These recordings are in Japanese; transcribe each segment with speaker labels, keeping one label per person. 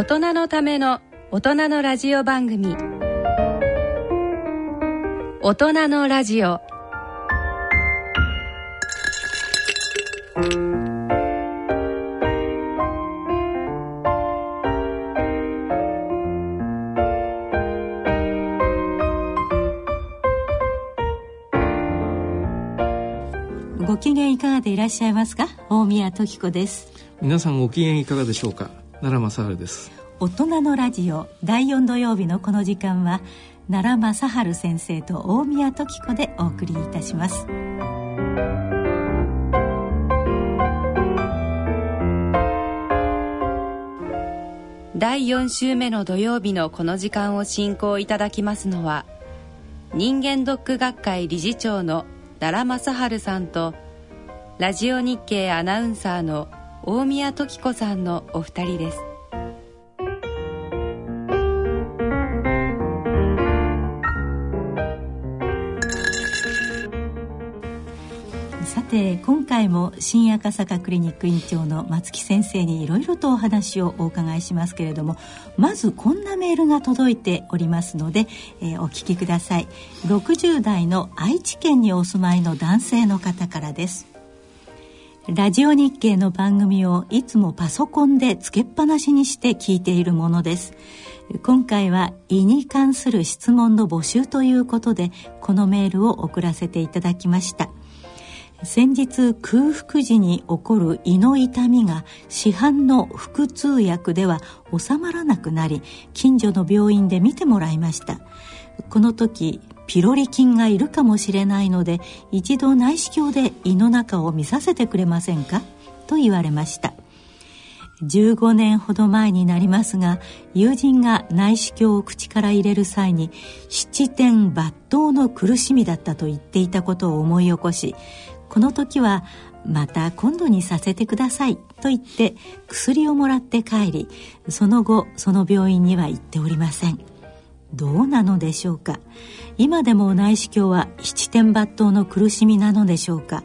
Speaker 1: 大人のための大人のラジオ番組。大人のラジオ。
Speaker 2: ご機嫌いかがでいらっしゃいますか？大宮時子です。
Speaker 3: 皆さんご機嫌いかがでしょうか？奈良正治です。
Speaker 2: 大人のラジオ第4土曜日のこの時間は奈良正治先生と大宮時子でお送りいたします。
Speaker 1: 第4週目の土曜日のこの時間を進行いただきますのは人間ドック学会理事長の奈良正治さんとラジオ日経アナウンサーの大宮時子さんのお二人です。
Speaker 2: さて今回も新赤坂クリニック院長の松木先生にいろいろとお話をお伺いしますけれどもまずこんなメールが届いておりますので、えー、お聞きください。60代の愛知県にお住まいの男性の方からです。ラジオ日経の番組をいつもパソコンでつけっぱなしにして聞いているものです。今回は胃に関する質問の募集ということでこのメールを送らせていただきました。先日空腹時に起こる胃の痛みが市販の腹痛薬では収まらなくなり近所の病院で見てもらいました。この時ピロリ菌がいるかもしれないので一度内視鏡で胃の中を見させてくれませんか？と言われました。15年ほど前になりますが友人が内視鏡を口から入れる際に七点抜刀の苦しみだったと言っていたことを思い起こしこの時はまた今度にさせてくださいと言って薬をもらって帰りその後その病院には行っておりません。どうなのでしょうか？今でも内視鏡は七点抜刀の苦しみなのでしょうか？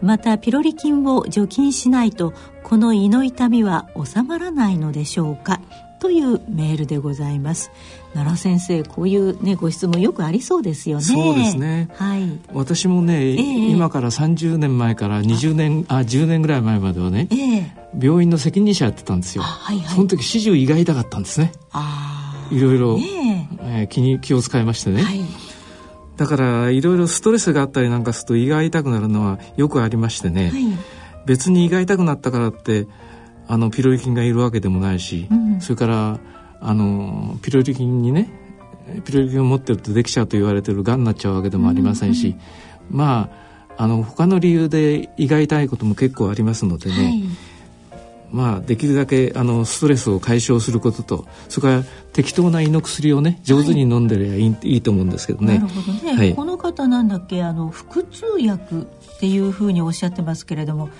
Speaker 2: またピロリ菌を除菌しないとこの胃の痛みは収まらないのでしょうか？というメールでございます。奈良先生こういうねご質問よくありそうですよね。
Speaker 3: そうですね。
Speaker 2: はい。
Speaker 3: 私もね、えー、今から30年前から20年あ。あ10年ぐらい前まではね、えー、病院の責任者やってたんですよ、はいはい、その時始終胃が痛かったんですね。あいろいろ、ねえ。ー、気に気を使いましてね、はい。だからいろいろストレスがあったりなんかすると胃が痛くなるのはよくありましてね、はい、別に胃が痛くなったからってあのピロリ菌がいるわけでもないし、うん、それからあのピロリ菌にねピロリ菌を持ってるとできちゃうと言われてるがんになっちゃうわけでもありませんし、うん、まああの他の理由で胃が痛いことも結構ありますのでね、はい、まあできるだけあのストレスを解消することとそれから適当な胃の薬をね上手に飲んでりゃいいはい、いいと思うんですけどね。
Speaker 2: なるほどね、はい、この方なんだっけあの腹痛薬っていうふうにおっしゃってますけれども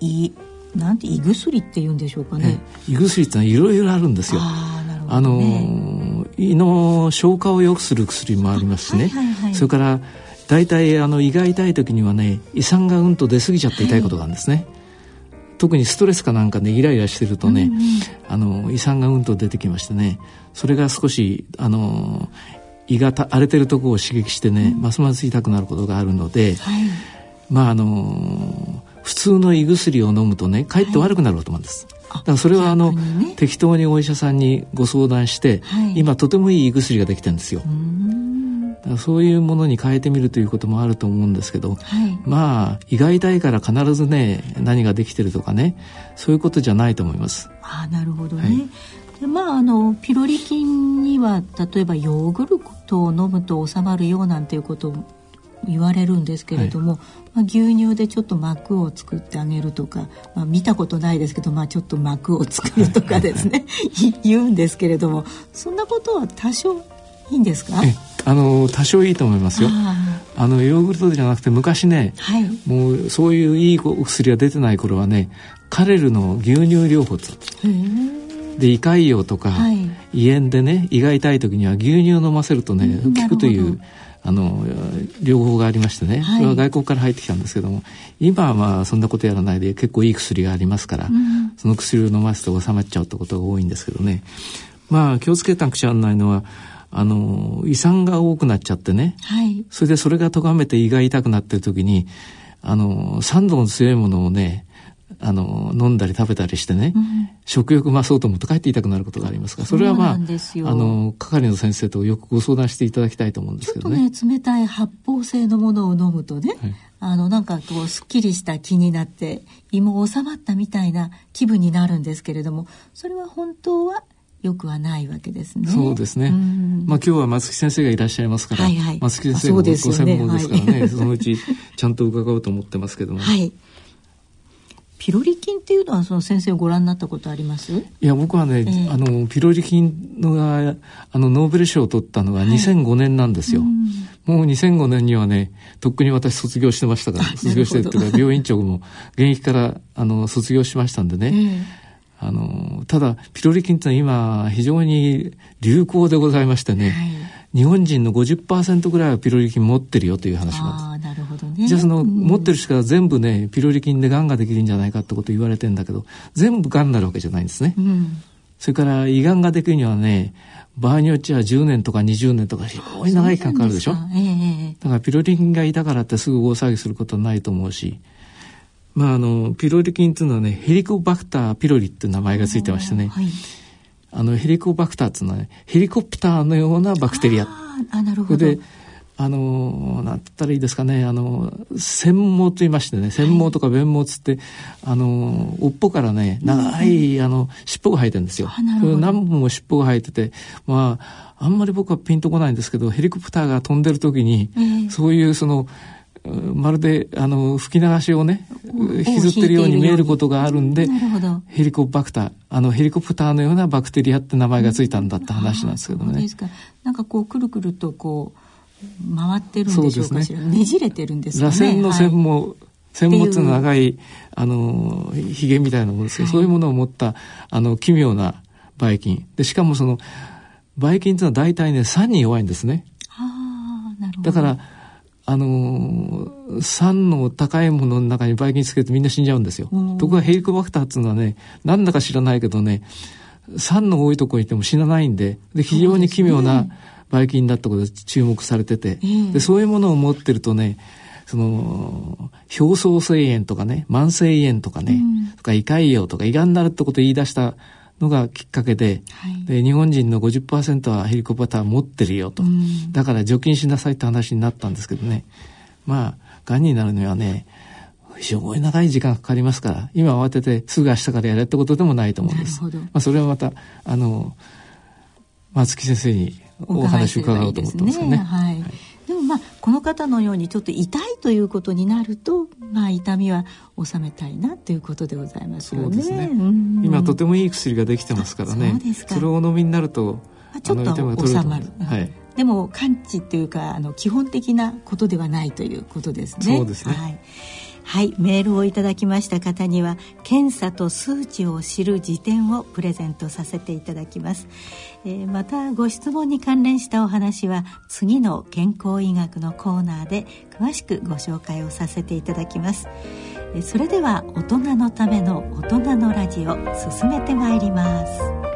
Speaker 2: 胃なんて胃薬って言うんでしょうかね。
Speaker 3: 胃薬っていろいろあるんですよ。あね、あの胃の消化を良くする薬もありますしね。はいはいはい、それから大体あの胃が痛い時にはね胃酸がうんと出過ぎちゃって痛いことがあるんですね。はい、特にストレスかなんかで、ね、イライラしてるとね、うんうん、あの胃酸がうんと出てきましてねそれが少しあの胃が荒れてるところを刺激してね、うん、ますます痛くなることがあるので、はい、まああの普通の胃薬を飲むとねかえって悪くなることなんです。だからそれはあの、ね、適当にお医者さんにご相談して、はい、今とてもいい胃薬ができてるんですよ。そういうものに変えてみるということもあると思うんですけど、はい、まあ胃が痛いから必ずね何ができてるとかねそういうことじゃないと思います。
Speaker 2: あなるほどね、はい、でまああのピロリ菌には例えばヨーグルトを飲むと収まるようなんていうこと言われるんですけれども、はい、まあ、牛乳でちょっと膜を作ってあげるとか、まあ、見たことないですけど、まあ、ちょっと膜を作るとかですね 言うんですけれどもそんなことは多少いいんですか？
Speaker 3: あの多少いいと思いますよ。あのヨーグルトじゃなくて昔ね、はい、もうそういういいお薬が出てない頃はねカレルの牛乳療法で胃潰瘍とか、はい、胃炎でね胃が痛い時には牛乳を飲ませるとね効くというあの両方がありましてね、はい、は外国から入ってきたんですけども今はまあそんなことやらないで結構いい薬がありますから、うん、その薬を飲ますと収まっちゃうってことが多いんですけどね。まあ気をつけなくちゃならないのはあの胃酸が多くなっちゃってね、はい、それでそれが咎めて胃が痛くなってる時にあの酸度の強いものをねあの飲んだり食べたりしてね、うん、食欲増そうと思って帰って痛くなることがありますから。それはまああの係の先生とよくご相談していただきたいと思うんですけどね。
Speaker 2: ちょっとね冷たい発泡性のものを飲むとね、はい、あのなんかこうすっきりした気になって胃も収まったみたいな気分になるんですけれどもそれは本当はよくはないわけですね。
Speaker 3: そうですね。まあ今日は松木先生がいらっしゃいますから、はいはい、松木先生がご専門ですからね、そ、ね、そのうちちゃんと伺おうと思ってますけども。
Speaker 2: はい。ピロリ菌っていうのはその先生ご覧になったことあります？い
Speaker 3: や僕はね、えー、あのピロリ菌のがあのノーベル賞を取ったのが2005年なんですよ、はい、もう2005年にはねとっくに私卒業してましたから 卒業してっていうか病院長も現役からあの卒業しましたんでね、えー、あのただピロリ菌ってのは今非常に流行でございましてね、はい日本人の50%ぐらいはピロリ菌持ってるよという話
Speaker 2: なんです。なるほどね。
Speaker 3: じゃあその、持ってる人が全部ね、ピロリ菌で癌ができるんじゃないかってこと言われてんだけど、全部癌になるわけじゃないんですね。うん、それから胃がんができるにはね、場合によっては10年とか20年とか非常に長い期間かかるでしょ。えー、だからピロリ菌がいたからってすぐ大騒ぎすることはないと思うし、まああの、ピロリ菌っていうのはね、ヘリコバクターピロリっていう名前がついてましてね、はいあのヘリコバクターっていうのは、ね、ヘリコプターのようなバクテリア。
Speaker 2: あなるほど。で
Speaker 3: あの、なんて言ったらいいですかね、あの、繊毛と言いましてね、繊毛とか弁毛つって、はい、あの、尾っぽからね、長い、あの、尻尾が生えてるんですよ。何本も尻尾が生えてて、まあ、あんまり僕はピンとこないんですけど、ヘリコプターが飛んでる時に、えー、そういうその、まるであの吹き流しをね引きずってるように見えることがあるんでヘリコバクターあのヘリコプターのようなバクテリアって名前がついたんだって話なんですけどね。ですか
Speaker 2: なんかこうくるくるとこう回ってるんでしょうかしら、ね、ねじれてるんですかね。
Speaker 3: 螺旋の線も、はい専門の長い、あの、髭みたいなものですけど、はい、そういうものを持った、あの、奇妙なばい菌。で、しかもその、ばい菌っていうのは大体ね、酸に弱いんですね。
Speaker 2: ああ、なるほど。
Speaker 3: だから、あのー、酸の高いものの中にばい菌つけるとみんな死んじゃうんですよ。ところがヘリコバクターっていうのはね、なんだか知らないけどね、酸の多いところにいても死なないんで、で非常に奇妙なばい菌だったことで注目されてて、でそういうものを持ってるとね、その、表層性炎とかね、慢性炎とかね、うん、とか胃潰瘍とか胃がんになるってことを言い出したのがきっかけではい、で日本人の50%はヘリコプター持ってるよと、うん、だから除菌しなさいって話になったんですけどね。まあがんになるにはね非常に長い時間かかりますから今慌ててすぐ明日からやれってことでもないと思うんです。まあ、それはまたあの松木先生にお話を伺おうと思ってますね。ね。はい、はい
Speaker 2: でもまあこの方のようにちょっと痛いということになると、まあ、痛みは収めたいなということでございますよね。そうですね。
Speaker 3: 今とてもいい薬ができてますからね。そそれをお飲みになると、
Speaker 2: ちょっと収まる。はい。でも完治っていうかあの基本的なことではないということですね。
Speaker 3: そうですね。はい。
Speaker 2: はい、メールをいただきました方には検査と数値を知る辞典をプレゼントさせていただきます、えー、またご質問に関連したお話は次の健康医学のコーナーで詳しくご紹介をさせていただきます。それでは大人のための大人のラジオ進めてまいります。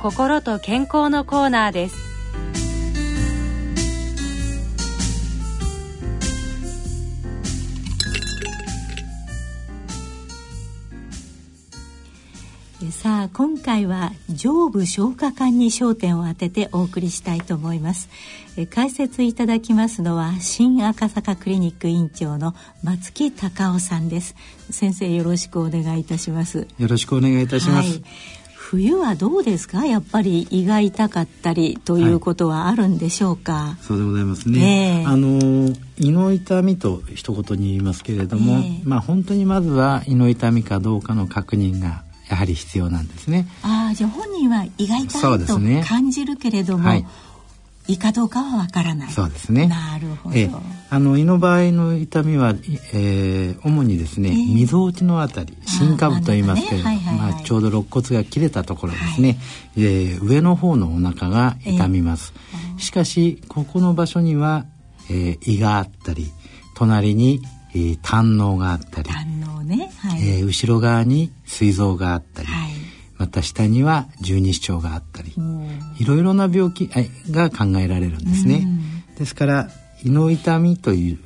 Speaker 1: 心と健康のコーナーです。
Speaker 2: さあ今回は上部消化管に焦点を当ててお送りしたいと思います。え解説いただきますのは新赤坂クリニック院長の松木隆夫さんです。先生よろしくお願いいたします。
Speaker 4: よろしくお願いいたします、はい
Speaker 2: 冬はどうですか？やっぱり胃が痛かったりということはあるんでしょうか、はい、
Speaker 4: そうでございますね、えー、あの胃の痛みと一言に言いますけれども、えー、まあ本当にまずは胃の痛みかどうかの確認がやはり必要なんですね。
Speaker 2: ああ、じゃあ本人は胃が痛いと感じるけれども、ねはい、胃かどうかはわからない。
Speaker 4: そうですね。
Speaker 2: なるほど。え
Speaker 4: あの胃の場合の痛みは、えー、主にですね、えー、みぞおちのあたり、心下部と言いますけれども、ね。はいはいはい、まあちょうど肋骨が切れたところですね、はい、えー、上の方のお腹が痛みます。えー、しかしここの場所には、えー、胃があったり、隣にえー、胆のがあったり胆
Speaker 2: のね、
Speaker 4: はい、えー、後ろ側に膵臓があったり、はい、また下には十二指腸があったりいろいろな病気が考えられるんですね。ですから胃の痛みという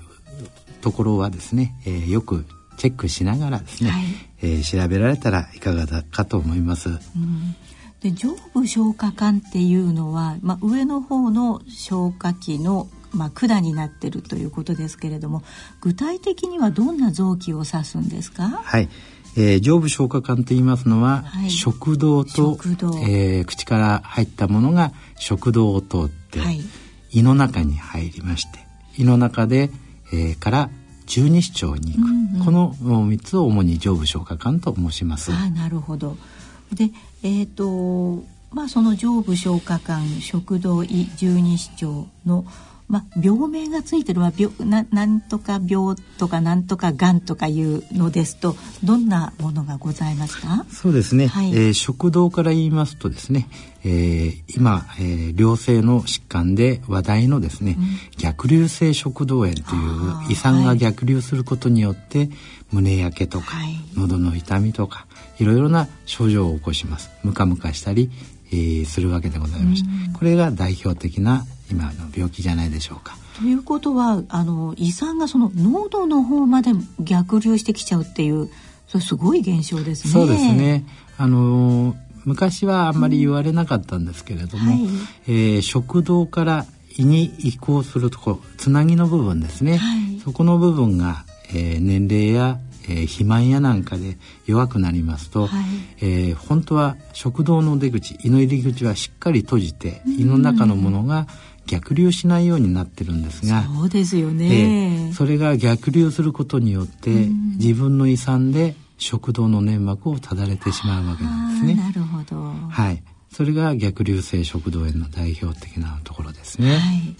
Speaker 4: ところはですね、えー、よくチェックしながらですね、はい、えー、調べられたらいかがだかと思います。うん。
Speaker 2: で上部消化管っていうのは、まあ、上の方の消化器のまあ、管になってるということですけれども具体的にはどんな臓器を指すんですか？
Speaker 4: はい、えー、上部消化管と言いますのは、はい、食道と食道、えー、口から入ったものが食道を通って、はい、胃の中に入りまして胃の中で、えー、から十二指腸に行く、うんうん、この3つを主に上部消化管と申します。
Speaker 2: あなるほど。でえっ、ー、とまあその上部消化管食道胃十二指腸のまあ、病名がついてるのは病ななんとか病とかなんとかがんとかいうのですとどんなものがございますか？
Speaker 4: そうですね、はい、えー、食道から言いますとですね、えー、今、えー、良性の疾患で話題のですね、うん、逆流性食道炎という胃酸が逆流することによって、はい、胸焼けとか、はい、喉の痛みとかいろいろな症状を起こします。ムカムカしたり、えー、するわけでございまして、うん、これが代表的な今の病気じゃないでしょうか。
Speaker 2: ということはあの胃酸がその喉の方まで逆流してきちゃうっていうそれすごい現象ですね。
Speaker 4: そうですね。あの昔はあんまり言われなかったんですけれども、うんはい、えー、食道から胃に移行するところつなぎの部分ですね、はい、そこの部分が、えー、年齢やえー、肥満やなんかで弱くなりますと、はい、えー、本当は食道の出口胃の入り口はしっかり閉じて胃の中のものが逆流しないようになってるんですが
Speaker 2: そうですよね、
Speaker 4: えー、それが逆流することによって自分の胃酸で食道の粘膜をただれてしまうわけなんですね。
Speaker 2: なるほど。
Speaker 4: はい。それが逆流性食道炎の代表的なところですね。はい。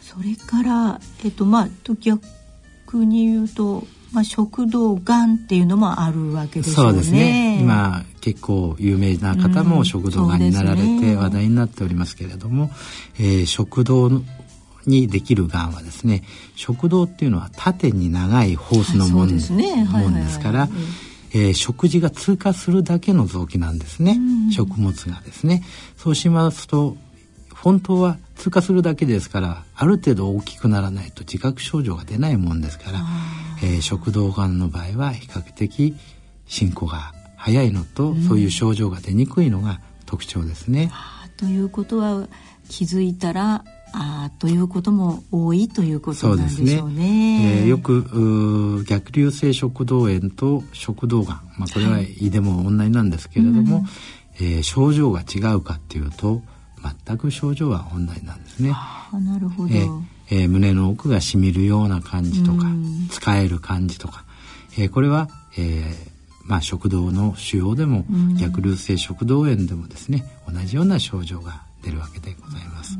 Speaker 2: それからえっとまあ逆に言うとまあ、食道がんっていうのもあるわけですね。そうですね。
Speaker 4: 今結構有名な方も食道がんになられて話題になっておりますけれども、うんね、えー、食道にできるがんはですね食道っていうのは縦に長いホースのもん,、ですね。もんですから、えー、食事が通過するだけの臓器なんですね、うん、食物がですね。そうしますと本当は通過するだけですからある程度大きくならないと自覚症状が出ないもんですから、えー、食道がんの場合は比較的進行が早いのと、うん、そういう症状が出にくいのが特徴ですね。
Speaker 2: ということは気づいたらあということも多いということなんでしょうね。うね
Speaker 4: えー、よく逆流性食道炎と食道がん、まあ、これは胃でも同じなんですけれども、はい、えー、症状が違うかっていうと全く症状は同じなんですね。
Speaker 2: なるほど。えー
Speaker 4: えー、胸の奥がしみるような感じとか、使える感じとか、えー、これは、えーまあ、食道の腫瘍でも、逆流性食道炎でもですね同じような症状が出るわけでございます。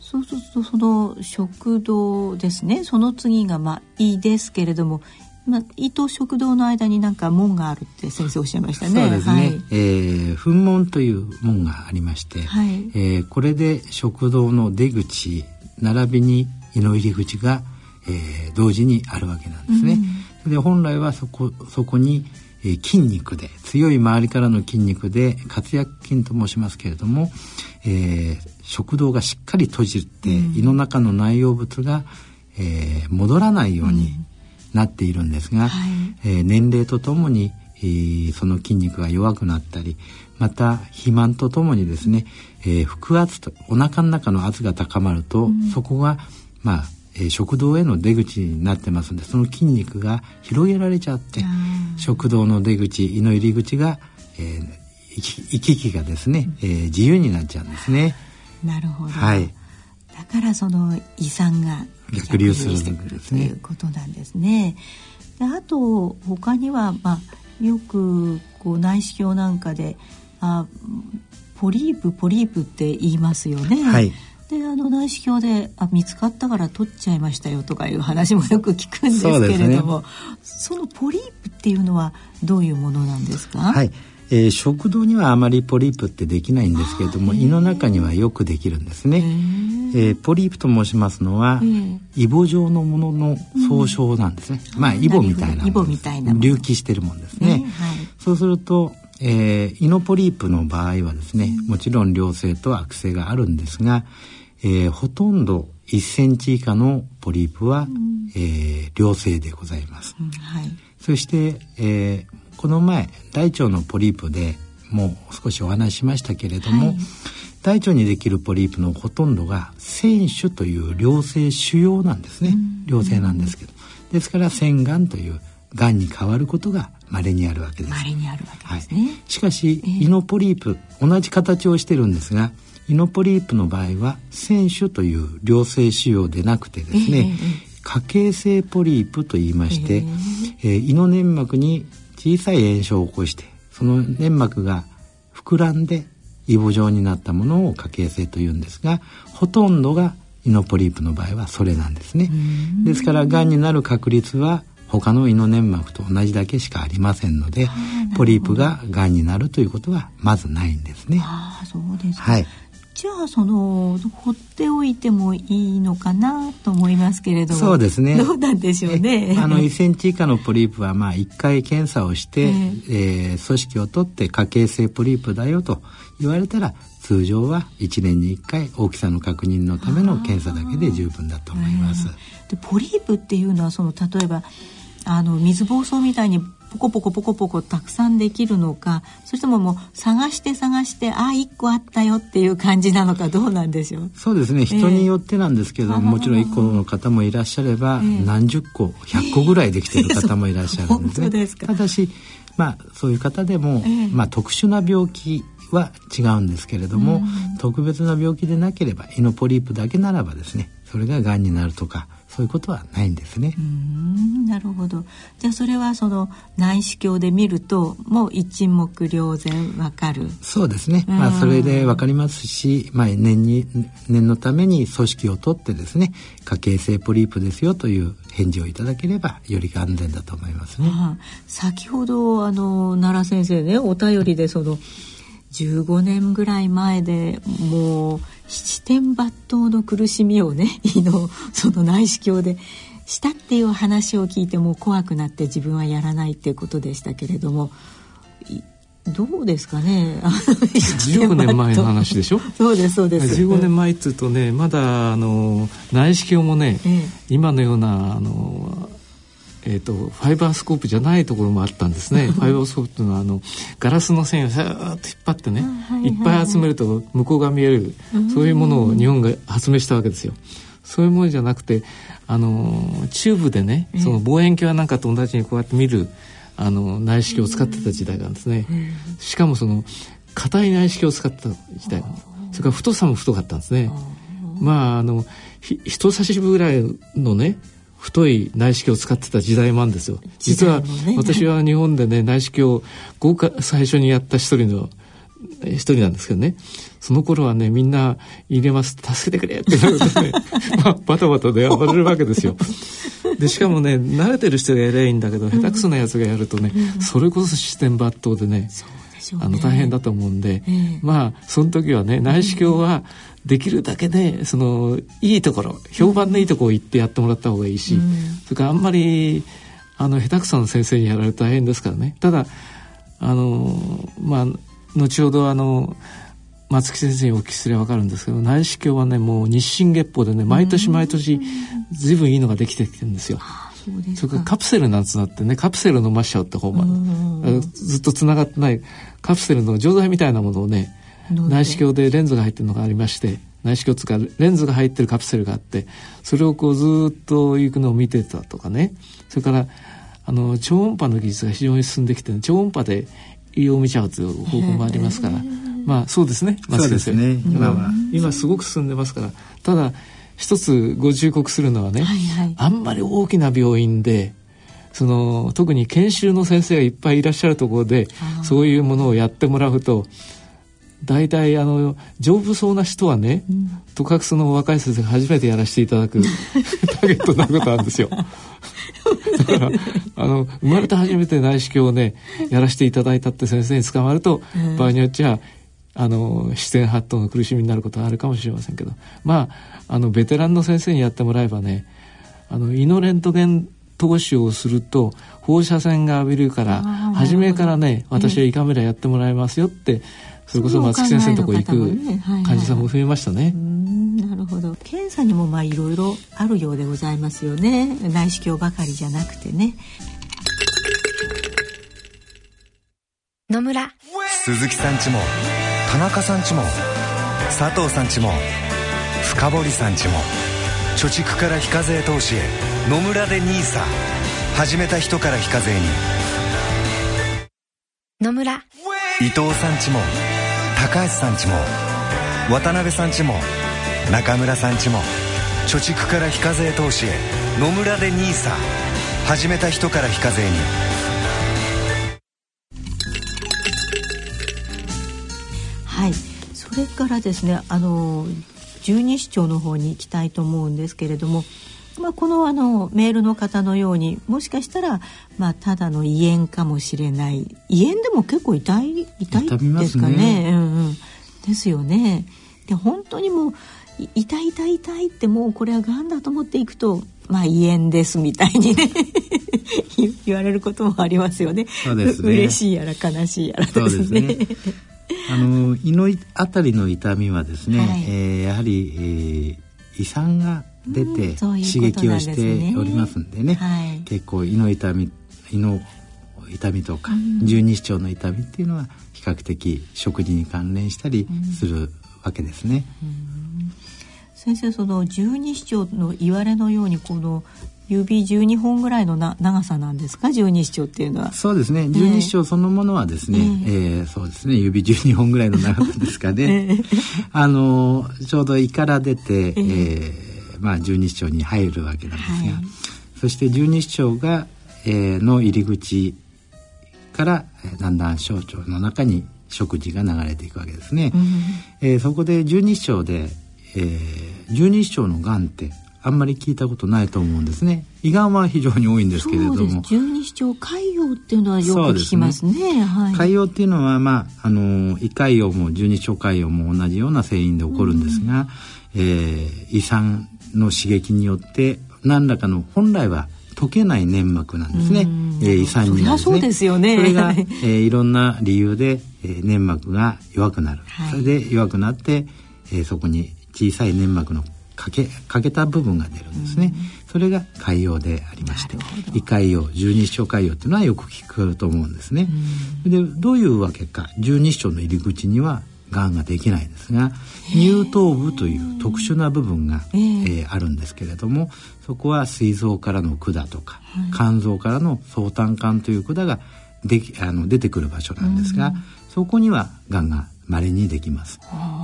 Speaker 2: そうするとその食道ですね。その次がまあ胃ですけれどもまあ、胃と食道の間になんか門があるって先生おっしゃいましたね。
Speaker 4: そうですね。はい、えー、糞門という門がありまして、はい、えー、これで食道の出口並びに胃の入り口が、えー、同時にあるわけなんですね。うん、で本来はそこそこに、えー、筋肉で強い周りからの筋肉で活躍筋と申しますけれども、えー、食道がしっかり閉じて、うん、胃の中の内容物が、えー、戻らないように、うん。なっているんですが、はい、えー、年齢とともに、えー、その筋肉が弱くなったりまた肥満とともにですね、えー、腹圧とお腹の中の圧が高まると、うん、そこがまあ、えー、食道への出口になってますのでその筋肉が広げられちゃって、食道の出口胃の入り口が、えー、行き来がですね、えー、自由になっちゃうんですね。
Speaker 2: なるほど。はい。だからその胃酸が
Speaker 4: 逆流する。
Speaker 2: ということなんですね。であと他にはまあよくこう内視鏡なんかであポリープポリープって言いますよね。はい。であの内視鏡であ見つかったから取っちゃいましたよとかいう話もよく聞くんですけれども。そ、ね,、のポリープっていうのはどういうものなんですか？
Speaker 4: はい。えー、食道にはあまりポリープってできないんですけれども胃の中にはよくできるんですね。えー、ポリープと申しますのは、イボ状のものの総称なんですね。うん、まあイボみたいな
Speaker 2: イボみたいな
Speaker 4: 隆起してるもんですね。ねはい、そうすると、えー、胃のポリープの場合はですね、もちろん良性と悪性があるんですが、えー、ほとんど1センチ以下のポリープは、うん、えー、良性でございます。うん、はい、そして、えー、この前大腸のポリープでもう少しお話ししましたけれども、はい、大腸にできるポリープのほとんどが腺腫という良性腫瘍なんですね、良性なんですけど。ですから腺がんというがんに変わることが稀にあるわけです。稀
Speaker 2: にあるわけですね、はい、
Speaker 4: しかし、えー、胃のポリープ同じ形をしてるんですが胃のポリープの場合は腺腫という良性腫瘍でなくてですね、えー可形性ポリープと言いまして、えー、えー、胃の粘膜に小さい炎症を起こしてその粘膜が膨らんでイボ状になったものを可形性というんですがほとんどが胃のポリープの場合はそれなんですね。ですからがんになる確率は他の胃の粘膜と同じだけしかありませんのでポリープががんになるということはまずないんですね。
Speaker 2: あそうですはい。じゃあその放っておいてもいいのかなと思いますけれども。
Speaker 4: そうですね。
Speaker 2: どうなんでしょうね。
Speaker 4: あの1センチ以下のポリープはまあ1回検査をして、えー、えー、組織を取って可形性ポリープだよと言われたら通常は1年に1回大きさの確認のための検査だけで十分だと思います。
Speaker 2: でポリープっていうのはその例えばあの水疱瘡みたいにポコポコポコポコたくさんできるのかそれとももう探して探してあ一個あったよっていう感じなのかどうなんでしょう？
Speaker 4: そうですね。人によってなんですけど、えー、もちろん1個の方もいらっしゃれば、えー、何十個100個ぐらいできてる方もいらっしゃるんですね。ですただしまあそういう方でも、えー、まあ特殊な病気は違うんですけれども、特別な病気でなければ胃のポリープだけならばですねそれががんになるとかそういうことはないんですね。
Speaker 2: うんなるほど。じゃあそれはその内視鏡で見るともう一目瞭然わかる。
Speaker 4: そうですね。まあそれでわかりますし、まあ念に念のために組織を取ってですね、可形性ポリープですよという返事をいただければより安全だと思いますね。
Speaker 2: 先ほどあの奈良先生ねお便りでその15年ぐらい前でもう七点抜刀の苦しみをね 胃のその内視鏡でしたっていう話を聞いても怖くなって自分はやらないっていうことでしたけれどもどうですかね
Speaker 3: ？15年前の話でしょ？
Speaker 2: そうですそうです。
Speaker 3: 15年前っつうとねまだあの内視鏡もね、ええ、今のようなあのえーと、ファイバースコープじゃないところもあったんですね。ファイバースコープというのはあのガラスの線をさーっと引っ張ってね、いっぱい集めると向こうが見えるそういうものを日本が発明したわけですよ。そういうものじゃなくてあのチューブでねその望遠鏡なんかと同じにこうやって見るあの内視鏡を使ってた時代なんですね。しかもその硬い内視鏡を使った時代。それから太さも太かったんですね。まああの人差し指ぐらいのね太い内視鏡を使ってた時代もあるんですよ。実は私は日本でね内視鏡を豪華最初にやった一人の一人なんですけどね。その頃はねみんな入れます助けてくれってなるとね、まあ、バタバタ電話れるわけですよ。でしかもね慣れてる人がやりゃいいんだけど、下手くそなやつがやるとね、うん、それこそ視点抜刀でね、あの大変だと思うんで、えー、まあその時はね内視鏡はできるだけねそのいいところ評判のいいところを行ってやってもらった方がいいし、うん、それからあんまりあの下手くそな先生にやられると大変ですからね。ただあのまあ後ほどあの松木先生にお聞きすれば分かるんですけど内視鏡はねもう日進月歩でね毎年毎年随分いいのができてきてるんですよ。それからカプセルなんつなってねカプセル飲ましちゃうって方もずっとつながってないカプセルの錠剤みたいなものをね内視鏡でレンズが入ってるのがありまして内視鏡つかレンズが入ってるカプセルがあってそれをこうずっと行くのを見てたとかね。それからあの超音波の技術が非常に進んできて、超音波で胃を見ちゃうという方法もありますから、まあそうですね。
Speaker 4: 松先生、ね、
Speaker 3: 今は。今すごく進んでますから。ただ一つご忠告するのはね、はいはい、あんまり大きな病院でその特に研修の先生がいっぱいいらっしゃるところでそういうものをやってもらうと大体あの丈夫そうな人はね、うん、とかくその若い先生が初めてやらせていただく ターゲットになることあるんですよ。だからあの生まれて初めて内視鏡をねやらせていただいたって先生に捕まると、うん、場合によっちゃあの視線発動の苦しみになることはあるかもしれませんけど。まああのベテランの先生にやってもらえばねあの胃のレントゲン投資をすると放射線が浴びるから初めからね私は胃カメラやってもらいますよって、それこそ松木先生のとこ行く患者さんも増えましたね。
Speaker 2: なるほど。検査にもまあいろいろあるようでございますよね。内視鏡ばかりじゃなくてね。
Speaker 5: 野村。
Speaker 6: 鈴木さんちも田中さんちも佐藤さんちも深堀さんちも貯蓄から非課税投資へ野村で NISA 始めた人から非課税に。
Speaker 5: 野村。
Speaker 6: 伊藤さんちも高橋さんちも渡辺さんちも中村さんちも貯蓄から非課税投資へ野村で NISA 始めた人から非課税に。
Speaker 2: はい。それからですねあの十二指腸の方に行きたいと思うんですけれどもまあ、このあのメールの方のようにもしかしたら、まあ、ただの胃炎かもしれない胃炎でも結構痛い痛いですかね。ねうんうん、ですよね。で本当にもう痛い痛い痛いってもうこれはがんだと思っていくとまあ胃炎ですみたいにね 言われることもありますよね。そうですね嬉しいやら悲しいやらですね。
Speaker 4: あの胃のあたりの痛みはですね、はい、えー、やはり、えー、胃酸が出て刺激をしておりますんでね、はい、結構胃の痛み胃の痛みとか、十二指腸の痛みっていうのは比較的食事に関連したりするわけですね。
Speaker 2: 先生その十二指腸の言われのようにこの指12本ぐらいのな長さなんですか？十二指腸っていうのは。
Speaker 4: そうですね。十二指腸そのものはですね、えー、えー、そうですね。指12本ぐらいの長さですかね、えー、あのちょうど胃から出て、えー、えー、まあ、十二指腸に入るわけなんですが、はい、そして十二指腸が、えー、の入り口からだんだん小腸の中に食事が流れていくわけですね、うん、えー、そこで十二指腸で、えー、十二指腸のがんってあんまり聞いたことないと思うんですね。胃がんは非常に多いんですけれども。
Speaker 2: 十二指腸潰瘍っていうのはよく聞きますね、ね
Speaker 4: はい、潰瘍っていうのはまああの胃潰瘍も十二指腸潰瘍も同じような成因で起こるんですが、うん、えー、胃酸の刺激によって何らかの本来は溶けない粘膜なんですね、えー、胃酸に
Speaker 2: はですね。そうですよね。
Speaker 4: それが、えー、いろんな理由で、えー、粘膜が弱くなる。はい、それで弱くなって、えー、そこに小さい粘膜の欠け欠けた部分が出るんですね。それが潰瘍でありまして、胃潰瘍、十二指腸潰瘍っていうのはよく聞くと思うんですね。で、どういうわけか、十二指腸の入り口にはがんができないですが乳頭部という特殊な部分が、えー、あるんですけれどもそこは膵臓からの管とか、はい、肝臓からの相胆管という管ができあの出てくる場所なんですが、そこにはがんが稀にできます、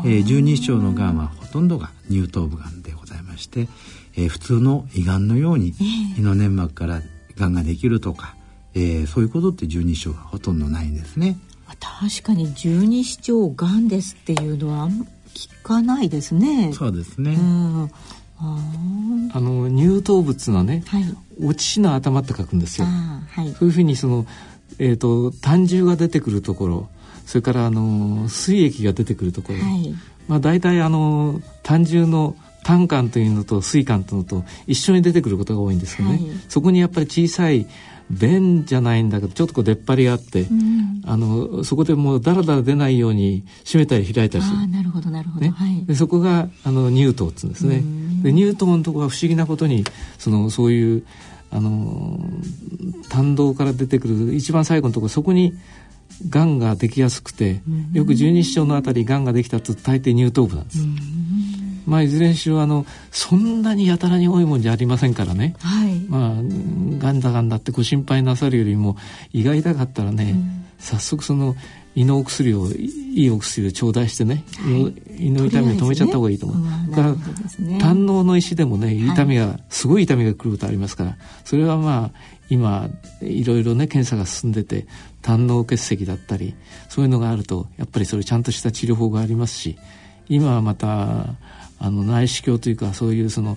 Speaker 4: えー、十二指腸のがんはほとんどが乳頭部がんでございまして、えー、普通の胃がんのように胃の粘膜からがんができるとか、えー、そういうことって十二指腸がほとんどないんですね。
Speaker 2: 確かに十二指腸がんですっていうのは聞かないですね。
Speaker 4: そうですね。うん。
Speaker 3: あの乳頭物のね、はい、落ちの頭って書くんですよ。はい、そういうふうにその、えーと、胆汁が出てくるところそれからあの水液が出てくるところ、はい、まあ、大体あの胆汁の胆管というのと水管というのと一緒に出てくることが多いんですけどね、はい、そこにやっぱり小さい便じゃないんだけどちょっとこう出っ張りがあって、うん、あのそこでもうだらだら出ないように閉めたり開いたりする。
Speaker 2: あなるほどなるほど、ね、はい、
Speaker 3: でそこがあの乳頭っつうんですね。で乳頭のところは不思議なことにそのそういうあの胆道から出てくる一番最後のところそこにがんができやすくてよく十二指腸のあたりがんができたと大抵乳頭部なんです。まあ、いずれにしろあのそんなにやたらに多いもんじゃありませんからね、はい、まあがんだがんだってご心配なさるよりも胃が痛かったらね、うん、早速その胃のお薬をいいお薬を頂戴してね、はい、胃の痛みを止めちゃった方がいいと思う、ね、だから、ね、胆のの石でもね痛みが、はい、すごい痛みがくることありますからそれはまあ今いろいろね検査が進んでて胆の結石だったりそういうのがあるとやっぱりそれちゃんとした治療法がありますし今はまたあの内視鏡というかそういうその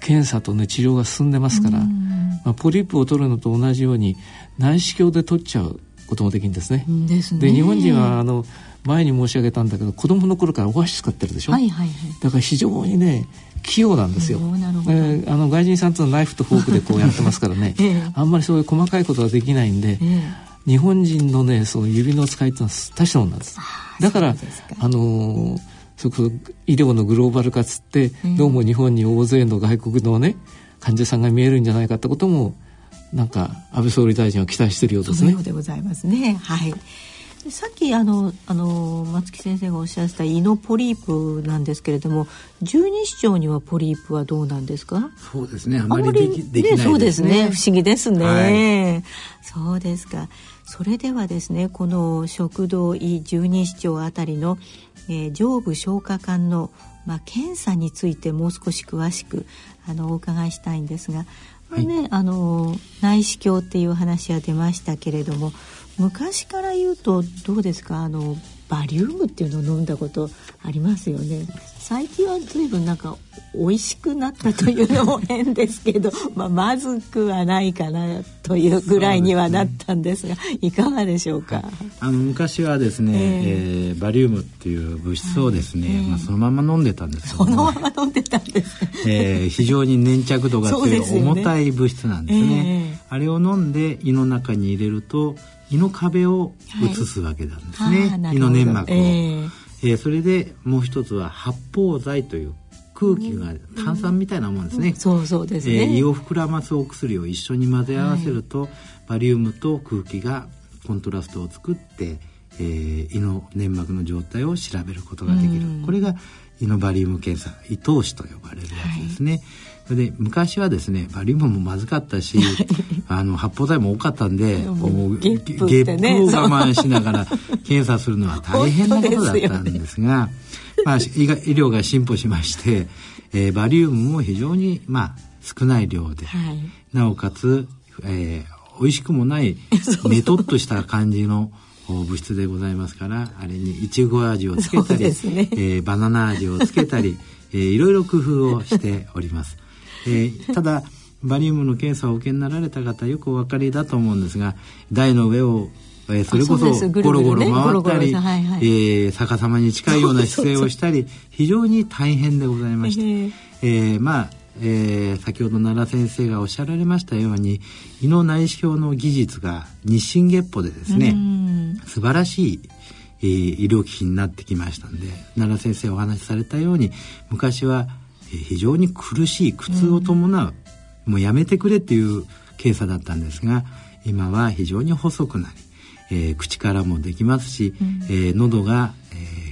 Speaker 3: 検査とね治療が進んでますから、まあ、ポリープを取るのと同じように内視鏡で取っちゃうこともできるんですね。で、ね、日本人はあの前に申し上げたんだけど子供の頃からお箸使ってるでしょ、はいはいはい、だから非常にね器用なんですよ、えー、あの外人さんとのナイフとフォークでこうやってますからね、えー、あんまりそういう細かいことができないんで、えー、日本人のねその指の使いっていうのは大したもんなんです。だからあのーそこ医療のグローバル化つって、どうも日本に大勢の外国のね患者さんが見えるんじゃないかってこともなんか安倍総理大臣は期待しているようですね。
Speaker 2: そうでございますね。はい。さっきあのあの松木先生がおっしゃった胃のポリープなんですけれども十二指腸にはポリープはどうなんですか？
Speaker 4: そうですね。あまりできできない
Speaker 2: ね、そうですね。不思議ですね、はい、そうですか。それではですねこの食道胃十二指腸あたりのえー、上部消化管の、まあ、検査についてもう少し詳しくあのお伺いしたいんですが、はい、ね、あの内視鏡っていう話は出ましたけれども昔から言うとどうですか？あのバリウムっていうのを飲んだことありますよね。最近は随分なんか美味しくなったというのも変ですけど まあまずくはないかなというぐらいにはなったんですが、ね、いかがでしょうか、はい、
Speaker 4: あの昔はですね、えー、えー、バリウムっていう物質をですね、はい、まあ、そのまま飲んでたんです
Speaker 2: そのまま飲んでたんです、
Speaker 4: えー、非常に粘着度が強い重たい物質なんですね、えー、あれを飲んで胃の中に入れると胃の壁を移すわけなんですね、はい、胃の粘膜を、えー、えー、それでもう一つは発泡剤という空気が炭酸みたいなもんですね、うん、
Speaker 2: そうそうですね、え
Speaker 4: ー、胃を膨らますお薬を一緒に混ぜ合わせると、はい、バリウムと空気がコントラストを作って、えー、胃の粘膜の状態を調べることができる、うん、これが胃のバリウム検査胃透視と呼ばれるやつですね、はいそれで昔はですねバリウムもまずかったしあの発泡剤も多かったんでもうゲップ、ね、を我慢しながら 検査するのは大変なことだったんですがね、まあ、医療が進歩しまして、えー、バリウムも非常に、まあ、少ない量で、はい、なおかつ、えー、美味しくもないねとっとした感じの物質でございますからあれにいちご味をつけたり、ね。えー、バナナ味をつけたり、えー、いろいろ工夫をしております。えー、ただバリウムの検査をお受けになられた方よくお分かりだと思うんですが台の上をえー、それこそゴロゴロ回ったり、はいはい、えー、逆さまに近いような姿勢をしたり非常に大変でございまして、えー、まあ、えー、先ほど奈良先生がおっしゃられましたように胃の内視鏡の技術が日進月歩でですね素晴らしい、えー、医療機器になってきましたんで奈良先生お話しされたように昔は非常に苦しい苦痛を伴う、うん、もうやめてくれっていう検査だったんですが今は非常に細くなり、えー、口からもできますし、うん、えー、喉が、